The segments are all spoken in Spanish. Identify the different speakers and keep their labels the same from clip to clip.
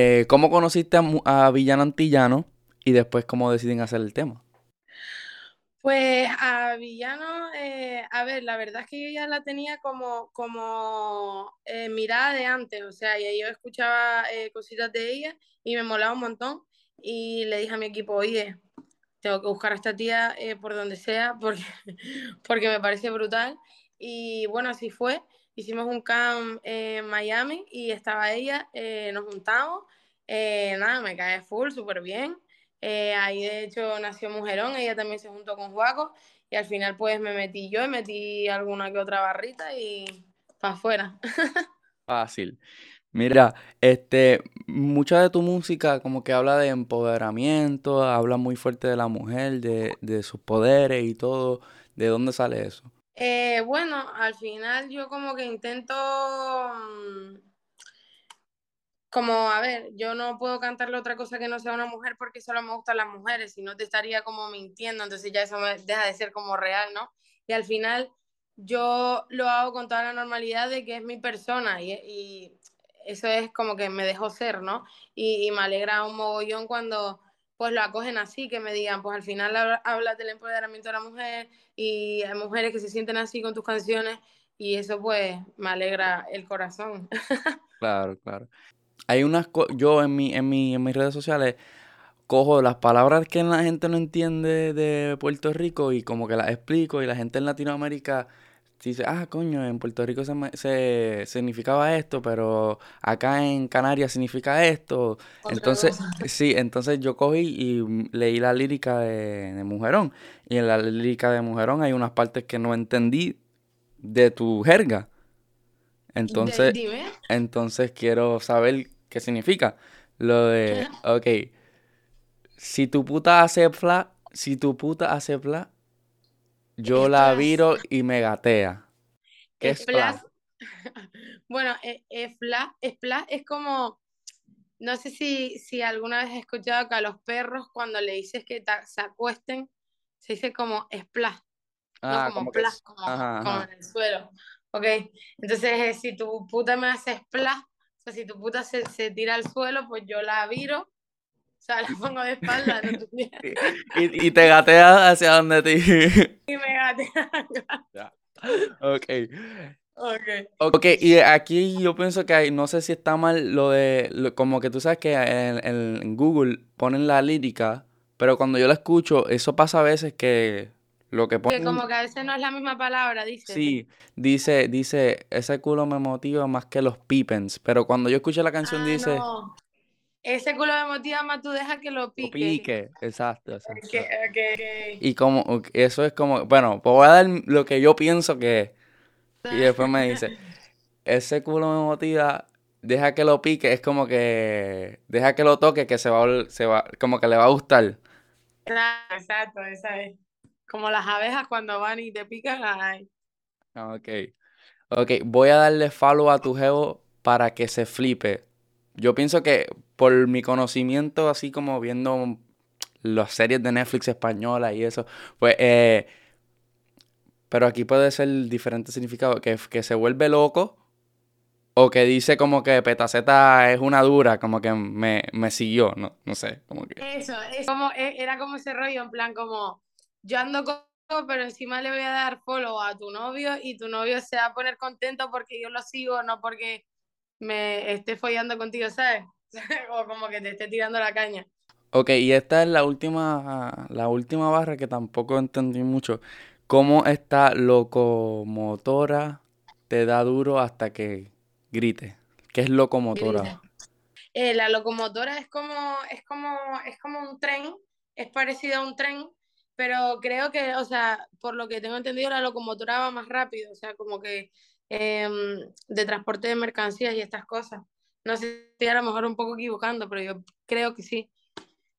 Speaker 1: Eh, ¿Cómo conociste a, a Villano Antillano y después cómo deciden hacer el tema?
Speaker 2: Pues a Villano, eh, a ver, la verdad es que yo ya la tenía como, como eh, mirada de antes, o sea, yo escuchaba eh, cositas de ella y me molaba un montón. Y le dije a mi equipo, oye, tengo que buscar a esta tía por donde sea porque, porque me parece brutal y bueno, así fue, hicimos un camp en Miami y estaba ella, nos juntamos, nada, me cae full, súper bien eh, ahí de hecho nació Mujerón, ella también se juntó con Juaco y al final pues me metí yo metí alguna que otra barrita y para afuera.
Speaker 1: Fácil. Mira, este, mucha de tu música como que habla de empoderamiento, habla muy fuerte de la mujer, de, de sus poderes y todo. ¿De dónde sale eso?
Speaker 2: Eh, bueno, al final yo como que intento mm, como, a ver, yo no puedo cantarle otra cosa que no sea una mujer porque solo me gustan las mujeres, si no te estaría como mintiendo, entonces ya eso deja de ser como real, ¿no? Y al final yo lo hago con toda la normalidad de que es mi persona y, eso es como que me dejo ser, ¿no? Y, me alegra un mogollón cuando pues lo acogen así, que me digan, pues al final hablas del empoderamiento de la mujer y hay mujeres que se sienten así con tus canciones y eso pues me alegra el corazón.
Speaker 1: Claro, claro hay unas yo en mi, en mi, en mis redes sociales cojo las palabras que la gente no entiende de Puerto Rico y como que las explico y la gente en Latinoamérica dice, ah, coño, en Puerto Rico se, se significaba esto, pero acá en Canarias significa esto. entonces, sí, entonces yo cogí y leí la lírica de, de, Mujerón. Y en la lírica de Mujerón hay unas partes que no entendí de tu jerga. Entonces, entonces quiero saber qué significa. Lo de, ok, si tu puta hace fla, si tu puta hace fla, yo la viro y me gatea.
Speaker 2: ¿Qué es fla? Bueno, es, es fla, es fla, es como, no sé si, si alguna vez has escuchado que a los perros cuando le dices que se acuesten, se dice como splash. Ah, como, como, como, en el suelo. Ok, entonces si tu puta me hace splash, o sea, si tu puta se, se tira al suelo, pues yo la viro, sea, la pongo de espalda.
Speaker 1: y, y, te gatea hacia donde te...
Speaker 2: y me gatea.
Speaker 1: ya. Ok. Okay. ok, y aquí yo pienso que hay, no sé si está mal lo de, como que tú sabes que en, en, Google ponen la lírica, pero cuando yo la escucho, eso pasa a veces que lo que
Speaker 2: pone... Que como que a veces no es la misma palabra, dice.
Speaker 1: Sí, dice, dice, ese culo me motiva más que los pipens, pero cuando yo escucho la canción ah, dice... No.
Speaker 2: Ese culo me motiva más, tú deja que lo pique. Lo pique,
Speaker 1: exacto, exacto. Y como, eso es como, bueno, pues voy a dar lo que yo pienso que es. Y después me dice, ese culo me motiva, deja que lo pique, es como que, deja que lo toque, que se va, se va, como que le va a gustar.
Speaker 2: Claro, exacto, esa es. Como las abejas cuando van y te pican, ay.
Speaker 1: Ok. Ok, voy a darle follow a tu geo para que se flipe. Yo pienso que por mi conocimiento, así como viendo las series de Netflix española y eso, pues, eh, pero aquí puede ser diferente significado, que, que se vuelve loco o que dice como que Petaceta es una dura, como que me, me siguió, no, no sé, como que...
Speaker 2: Eso, es como, e, era como ese rollo, en plan como yo ando con pero encima le voy a dar follow a tu novio y tu novio se va a poner contento porque yo lo sigo, no porque me esté follando contigo, ¿sabes? o como que te esté tirando la caña.
Speaker 1: Ok, y esta es la última, la última barra que tampoco entendí mucho. ¿Cómo esta locomotora te da duro hasta que grite? ¿Qué es locomotora?
Speaker 2: Eh, la locomotora es como, es como, es como un tren, es parecido a un tren, pero creo que, o sea, por lo que tengo entendido, la locomotora va más rápido, o sea, como que em, de transporte de mercancías y estas cosas. No sé si a lo mejor un poco equivocando, pero yo creo que sí.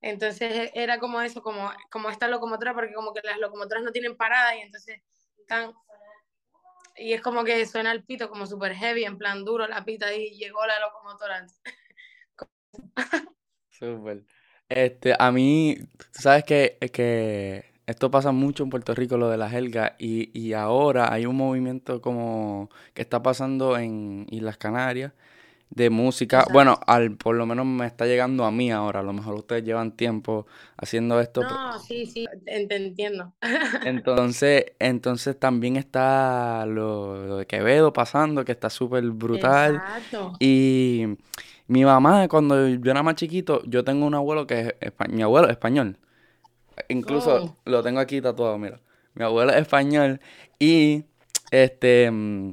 Speaker 2: Entonces era como eso, como, como esta locomotora, porque como que las locomotoras no tienen parada y entonces están... Y es como que suena el pito como súper heavy, en plan duro la pita y llegó la locomotora.
Speaker 1: Súper. Este, a mí, sabes que, que esto pasa mucho en Puerto Rico, lo de la jerga, y, y ahora hay un movimiento como que está pasando en Islas Canarias, de música. Bueno, al, por lo menos me está llegando a mí ahora. A lo mejor ustedes llevan tiempo haciendo esto.
Speaker 2: No, sí, sí, te entiendo.
Speaker 1: entonces, entonces también está lo, de Quevedo pasando, que está súper brutal. Exacto. Y mi mamá, cuando yo era más chiquito, yo tengo un abuelo que es mi abuelo es español. Incluso oh. lo tengo aquí tatuado, mira. Mi abuelo es español y este mm,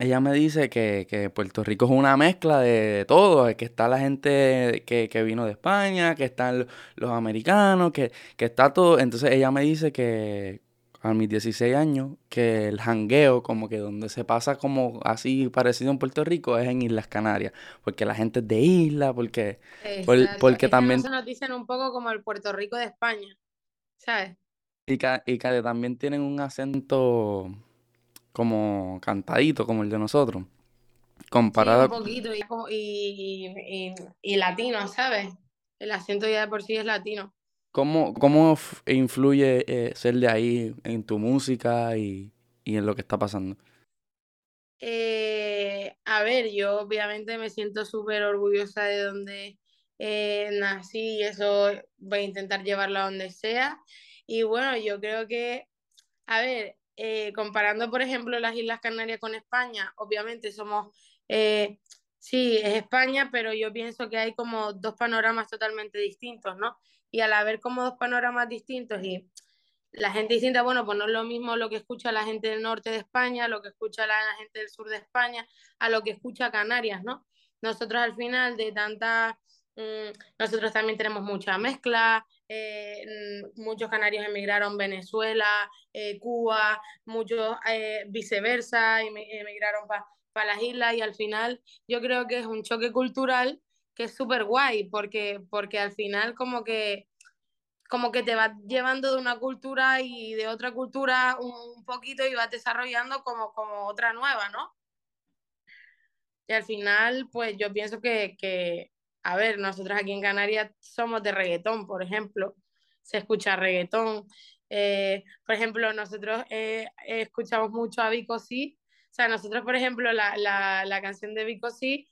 Speaker 1: ella me dice que, Puerto Rico es una mezcla de todo, que está la gente que, vino de España, que están los americanos, que, está todo. Entonces ella me dice que a mis 16 años, que el jangueo, como que donde se pasa como así parecido en Puerto Rico, es en Islas Canarias, porque la gente es de isla, porque, porque también...
Speaker 2: nos dicen un poco como el Puerto Rico de España, ¿sabes?
Speaker 1: Y que, y que también tienen un acento como cantadito, como el de nosotros. Comparado.
Speaker 2: un poquito y, y, latino, ¿sabes? El acento ya de por sí es latino.
Speaker 1: ¿Cómo, cómo influye eh, ser de ahí en tu música y, en lo que está pasando?
Speaker 2: Eh, a ver, yo obviamente me siento súper orgullosa de donde eh, nací y eso voy a intentar llevarlo a donde sea. Y bueno, yo creo que, a ver, comparando, por ejemplo, las Islas Canarias con España, obviamente somos, sí, es España, pero yo pienso que hay como dos panoramas totalmente distintos, ¿no? Y al haber como dos panoramas distintos y la gente distinta, bueno, pues no es lo mismo lo que escucha la gente del norte de España, lo que escucha la gente del sur de España, a lo que escucha Canarias, ¿no? Nosotros al final de tanta Mm, nosotros también tenemos mucha mezcla, eh, mm, muchos canarios emigraron Venezuela, eh, Cuba, muchos eh, viceversa, emigraron para las islas y al final yo creo que es un choque cultural que es súper guay porque, porque al final como que como que te vas llevando de una cultura y de otra cultura un, poquito y vas desarrollando como, como otra nueva, ¿no? Y al final, pues yo pienso que, que, a ver, nosotros aquí en Canarias somos de reggaetón, por ejemplo, se escucha reggaetón. Eh, por ejemplo, nosotros eh, escuchamos mucho a Vico Sí. O sea, nosotros, por ejemplo, la, la, la canción de Vico Sí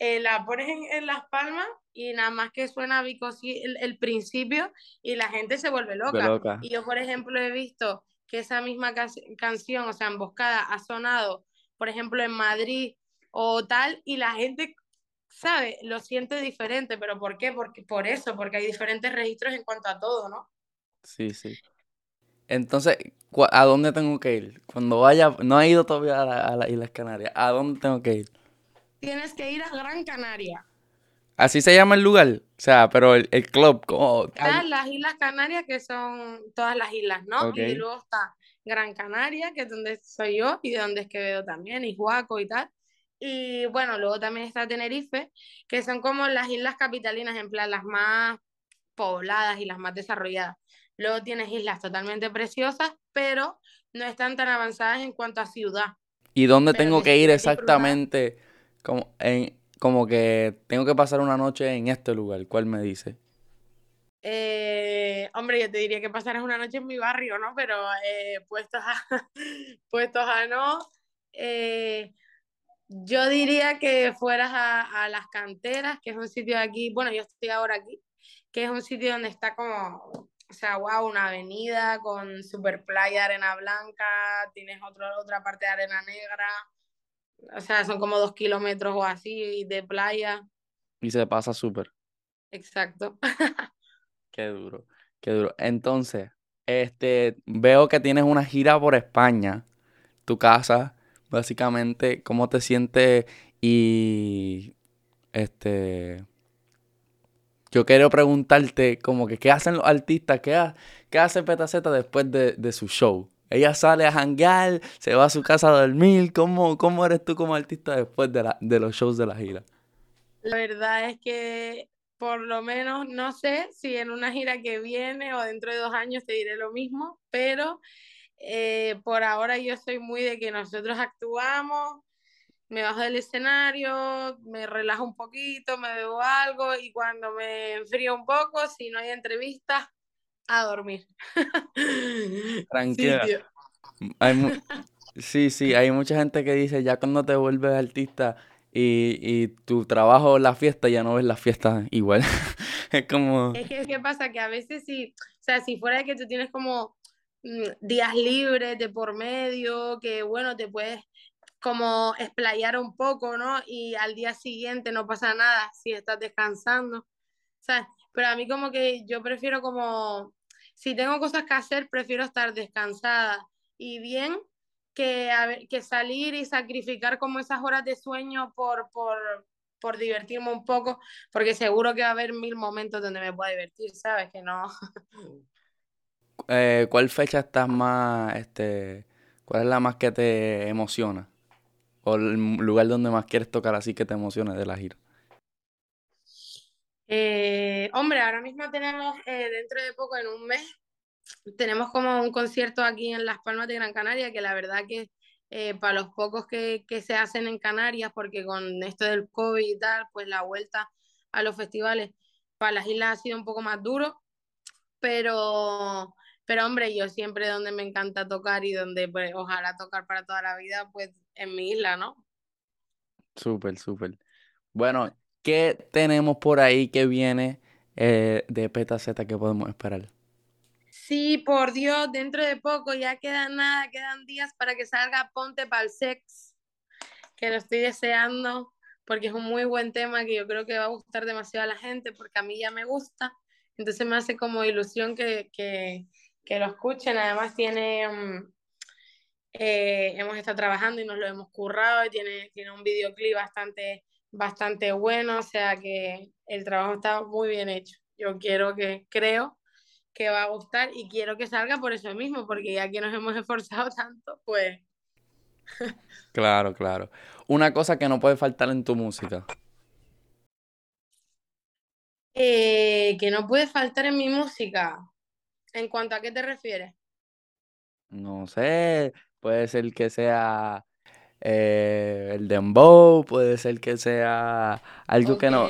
Speaker 2: eh, la pones en, Las Palmas y nada más que suena Vico Sí el, principio y la gente se vuelve loca. Y yo, por ejemplo, he visto que esa misma canción, o sea, Emboscada, ha sonado, por ejemplo, en Madrid o tal, y la gente ¿sabe? Lo siente diferente, pero ¿por qué? Porque, por eso, porque hay diferentes registros en cuanto a todo, ¿no?
Speaker 1: Sí, sí. Entonces, ¿a dónde tengo que ir? Cuando vaya, no he ido todavía a, las Islas Canarias, ¿a dónde tengo que ir?
Speaker 2: Tienes que ir a Gran Canaria.
Speaker 1: Así se llama el lugar, o sea, pero el, club, como...
Speaker 2: Están las Islas Canarias, que son todas las islas, ¿no? Y luego está Gran Canaria, que es donde soy yo, y de donde es que veo también, y Huaco y tal. Y bueno, luego también está Tenerife, que son como las islas capitalinas, en plan las más pobladas y las más desarrolladas. Luego tienes islas totalmente preciosas, pero no están tan avanzadas en cuanto a ciudad.
Speaker 1: ¿Y dónde tengo que ir exactamente? Como, en, como que tengo que pasar una noche en este lugar. ¿Cuál me dice?
Speaker 2: Eh, hombre, yo te diría que pasaras una noche en mi barrio, ¿no? Pero eh, puestos, a, puestos a no. Eh, yo diría que fueras a, las canteras, que es un sitio de aquí, bueno, yo estoy ahora aquí, que es un sitio donde está como, o sea, wow, una avenida con super playa, arena blanca, tienes otra parte de arena negra, o sea, son como dos kilómetros o así de playa.
Speaker 1: Y se pasa súper.
Speaker 2: Exacto.
Speaker 1: qué duro, qué duro. Entonces, este, veo que tienes una gira por España, tu casa básicamente cómo te sientes y este yo quiero preguntarte como que qué hacen los artistas, qué, qué hace Petaceta después de, su show. Ella sale a janguear, se va a su casa a dormir. ¿Cómo, cómo eres tú como artista después de, la, de los shows de la gira?
Speaker 2: La verdad es que por lo menos no sé si en una gira que viene o dentro de dos años te diré lo mismo, pero eh, por ahora yo soy muy de que nosotros actuamos, me bajo del escenario, me relajo un poquito, me bebo algo y cuando me enfrío un poco, si no hay entrevistas, a dormir.
Speaker 1: Tranquila. Sí, sí, hay mucha gente que dice, ya cuando te vuelves artista, y, y tu trabajo la fiesta ya no ves la fiesta igual. es como...
Speaker 2: Es que, ¿qué pasa? Que a veces si, o sea, si fuera de que tú tienes como mm, días libres de por medio, que bueno, te puedes como explayar un poco, ¿no? Y al día siguiente no pasa nada si estás descansando, ¿sabes? Pero a mí como que yo prefiero como, si tengo cosas que hacer, prefiero estar descansada y bien que, que salir y sacrificar como esas horas de sueño por, por, por divertirme un poco, porque seguro que va a haber mil momentos donde me pueda divertir, ¿sabes? Que no.
Speaker 1: Eh, ¿Cuál fecha estás más, este, cuál es la más que te emociona? ¿O el lugar donde más quieres tocar así que te emocione de la gira?
Speaker 2: Eh, hombre, ahora mismo tenemos, eh, dentro de poco, en un mes, tenemos como un concierto aquí en Las Palmas de Gran Canaria, que la verdad que eh, para los pocos que, que, se hacen en Canarias, porque con esto del COVID y tal, pues la vuelta a los festivales para las islas ha sido un poco más duro, pero, pero hombre, yo siempre donde me encanta tocar y donde pues, ojalá tocar para toda la vida, pues en mi isla, ¿no?
Speaker 1: Súper, súper. Bueno, ¿qué tenemos por ahí que viene eh, de PetaZ que podemos esperar?
Speaker 2: Sí, por Dios, dentro de poco, ya quedan nada, quedan días para que salga Ponte Pa'l Sex, que lo estoy deseando, porque es un muy buen tema que yo creo que va a gustar demasiado a la gente, porque a mí ya me gusta, entonces me hace como ilusión que, que, que lo escuchen, además tiene, um, eh, hemos estado trabajando y nos lo hemos currado, y tiene, tiene un videoclip bastante, bastante bueno, o sea que el trabajo está muy bien hecho, yo quiero que, creo que va a gustar y quiero que salga por eso mismo, porque ya que nos hemos esforzado tanto, pues...
Speaker 1: claro, claro. Una cosa que no puede faltar en tu música.
Speaker 2: Eh, que no puede faltar en mi música. ¿En cuanto a qué te refieres?
Speaker 1: No sé, puede ser que sea eh, el dembow, puede ser que sea algo que no,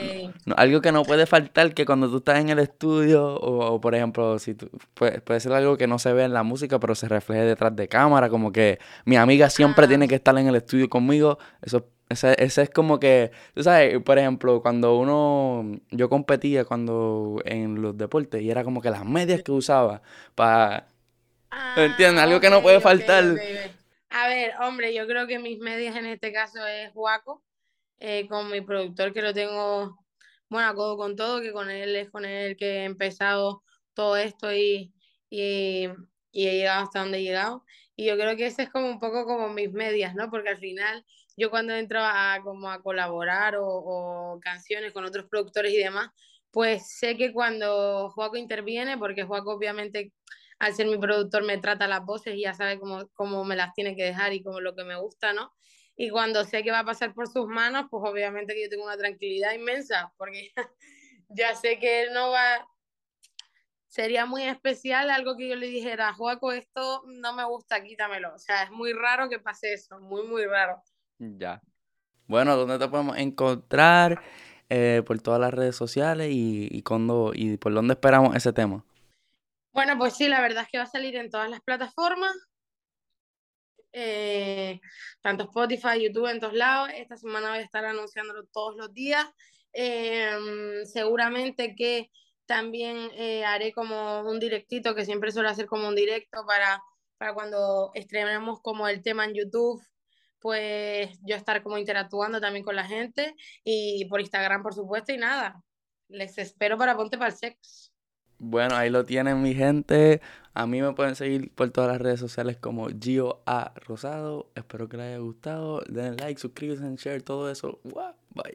Speaker 1: algo que no puede faltar, que cuando tú estás en el estudio, o, por ejemplo, si tú, puede, puede, ser algo que no se ve en la música, pero se refleje detrás de cámara, como que mi amiga siempre tiene ah. que estar en el estudio conmigo, eso ese, ese, es como que, tú sabes, por ejemplo, cuando uno, yo competía cuando en los deportes y era como que las medias que usaba para, ¿me entiendes? Algo que no puede faltar.
Speaker 2: A ver, hombre, yo creo que mis medias en este caso es Juaco, eh, con mi productor que lo tengo, bueno, a con todo, que con él es con él que he empezado todo esto y, y, y he llegado hasta donde he llegado. Y yo creo que ese es como un poco como mis medias, ¿no? Porque al final yo cuando entro a, como a colaborar o, o canciones con otros productores y demás, pues sé que cuando Juaco interviene, porque Juaco obviamente al ser mi productor me trata las voces y ya sabe cómo, cómo me las tiene que dejar y como lo que me gusta, ¿no? Y cuando sé que va a pasar por sus manos, pues obviamente que yo tengo una tranquilidad inmensa, porque ya sé que él no va, sería muy especial algo que yo le dijera, Joaco, esto no me gusta, quítamelo. O sea, es muy raro que pase eso, muy, muy raro.
Speaker 1: Ya. Bueno, ¿dónde te podemos encontrar? Eh, por todas las redes sociales y, y, cuando, y por dónde esperamos ese tema.
Speaker 2: Bueno, pues sí, la verdad es que va a salir en todas las plataformas, eh, tanto Spotify, YouTube, en todos lados. Esta semana voy a estar anunciándolo todos los días. Em, seguramente que también eh, haré como un directito, que siempre suelo hacer como un directo para, para cuando estrenemos como el tema en YouTube, pues yo estar como interactuando también con la gente y por Instagram, por supuesto, y nada. Les espero para Ponte para el Sex.
Speaker 1: Bueno, ahí lo tienen mi gente. A mí me pueden seguir por todas las redes sociales como Gio A Rosado. Espero que les haya gustado. Den like, suscríbanse, share, todo eso. Bye.